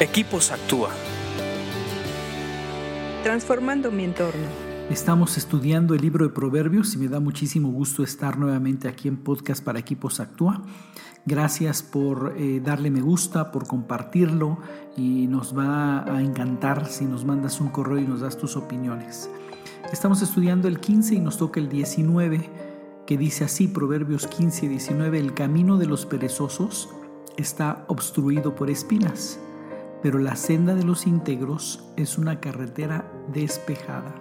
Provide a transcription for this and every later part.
Equipos Actúa. Transformando mi entorno. Estamos estudiando el libro de Proverbios y me da muchísimo gusto estar nuevamente aquí en Podcast para Equipos Actúa. Gracias por eh, darle me gusta, por compartirlo y nos va a encantar si nos mandas un correo y nos das tus opiniones. Estamos estudiando el 15 y nos toca el 19 que dice así, Proverbios 15 y 19, el camino de los perezosos está obstruido por espinas pero la senda de los íntegros es una carretera despejada.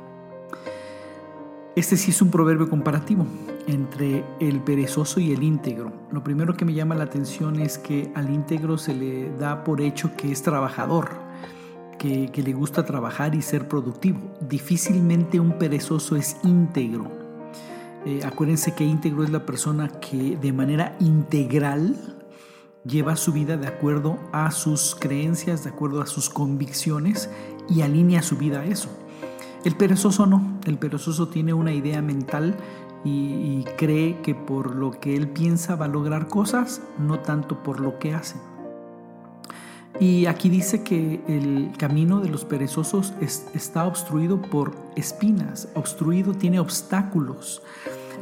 Este sí es un proverbio comparativo entre el perezoso y el íntegro. Lo primero que me llama la atención es que al íntegro se le da por hecho que es trabajador, que, le gusta trabajar y ser productivo. Difícilmente un perezoso es íntegro. Eh, acuérdense que íntegro es la persona que de manera integral lleva su vida de acuerdo a sus creencias, de acuerdo a sus convicciones y alinea su vida a eso. El perezoso no, el perezoso tiene una idea mental y, cree que por lo que él piensa va a lograr cosas, no tanto por lo que hace. Y aquí dice que el camino de los perezosos está obstruido por espinas, obstruido tiene obstáculos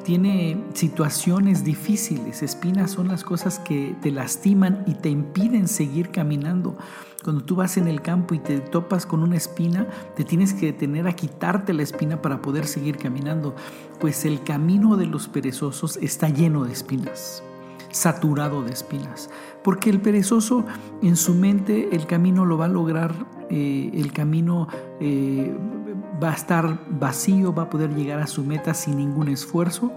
tiene situaciones difíciles. Espinas son las cosas que te lastiman y te impiden seguir caminando. Cuando tú vas en el campo y te topas con una espina, te tienes que detener a quitarte la espina para poder seguir caminando. Pues el camino de los perezosos está lleno de espinas, saturado de espinas. Porque el perezoso en su mente el camino lo va a lograr, eh, el camino... Eh, va a estar vacío, va a poder llegar a su meta sin ningún esfuerzo.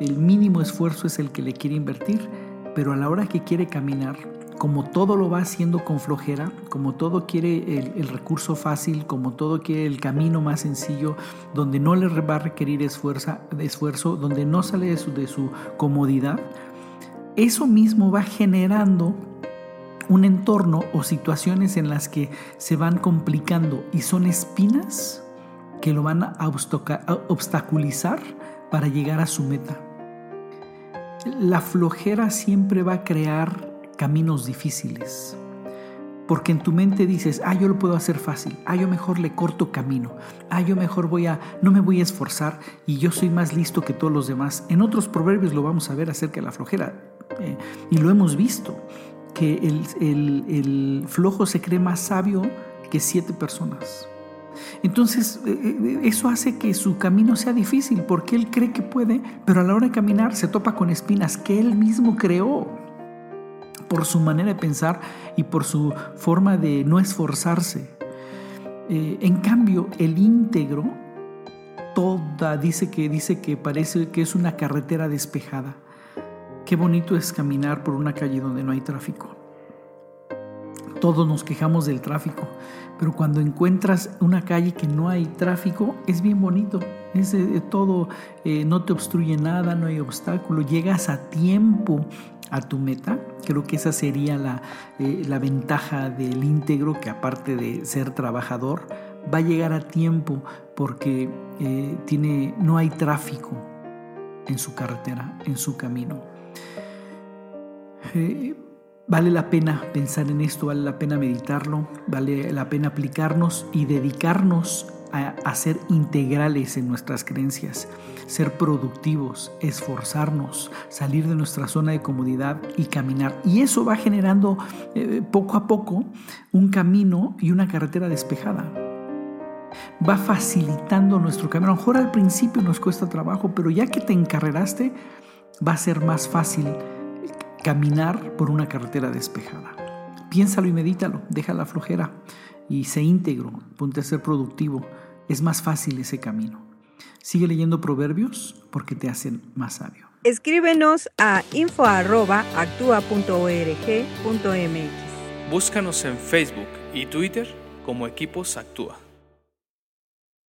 El mínimo esfuerzo es el que le quiere invertir, pero a la hora que quiere caminar, como todo lo va haciendo con flojera, como todo quiere el, recurso fácil, como todo quiere el camino más sencillo, donde no le va a requerir esfuerzo, esfuerzo donde no sale de su, de su comodidad, eso mismo va generando un entorno o situaciones en las que se van complicando y son espinas que lo van a obstaculizar para llegar a su meta. La flojera siempre va a crear caminos difíciles. Porque en tu mente dices, ah, yo lo puedo hacer fácil, ah, yo mejor le corto camino, ah, yo mejor voy a, no me voy a esforzar y yo soy más listo que todos los demás. En otros proverbios lo vamos a ver acerca de la flojera eh, y lo hemos visto, que el, el flojo se cree más sabio que siete personas. Entonces, eh, eh, eso hace que su camino sea difícil porque él cree que puede, pero a la hora de caminar se topa con espinas que él mismo creó por su manera de pensar y por su forma de no esforzarse. Eh, en cambio, el íntegro toda dice que dice que parece que es una carretera despejada. Qué bonito es caminar por una calle donde no hay tráfico. Todos nos quejamos del tráfico, pero cuando encuentras una calle que no hay tráfico, es bien bonito. Es eh, todo, eh, no te obstruye nada, no hay obstáculo, llegas a tiempo a tu meta. Creo que esa sería la, eh, la ventaja del íntegro, que aparte de ser trabajador, va a llegar a tiempo porque tiene, no hay tráfico en su carretera, en su camino. Vale la pena pensar en esto, vale la pena meditarlo, vale la pena aplicarnos y dedicarnos a, ser integrales en nuestras creencias, ser productivos, esforzarnos, salir de nuestra zona de comodidad y caminar. Y eso va generando eh, poco a poco un camino y una carretera despejada. Va facilitando nuestro camino. A lo mejor al principio nos cuesta trabajo, pero ya que te encarreraste, va a ser más fácil caminar por una carretera despejada. Piénsalo y medítalo, deja la flojera y sé íntegro, ponte a ser productivo. Es más fácil ese camino. Sigue leyendo proverbios porque te hacen más sabio. Escríbenos a info.actua.org.mx. Búscanos en Facebook y Twitter como Equipos Actúa.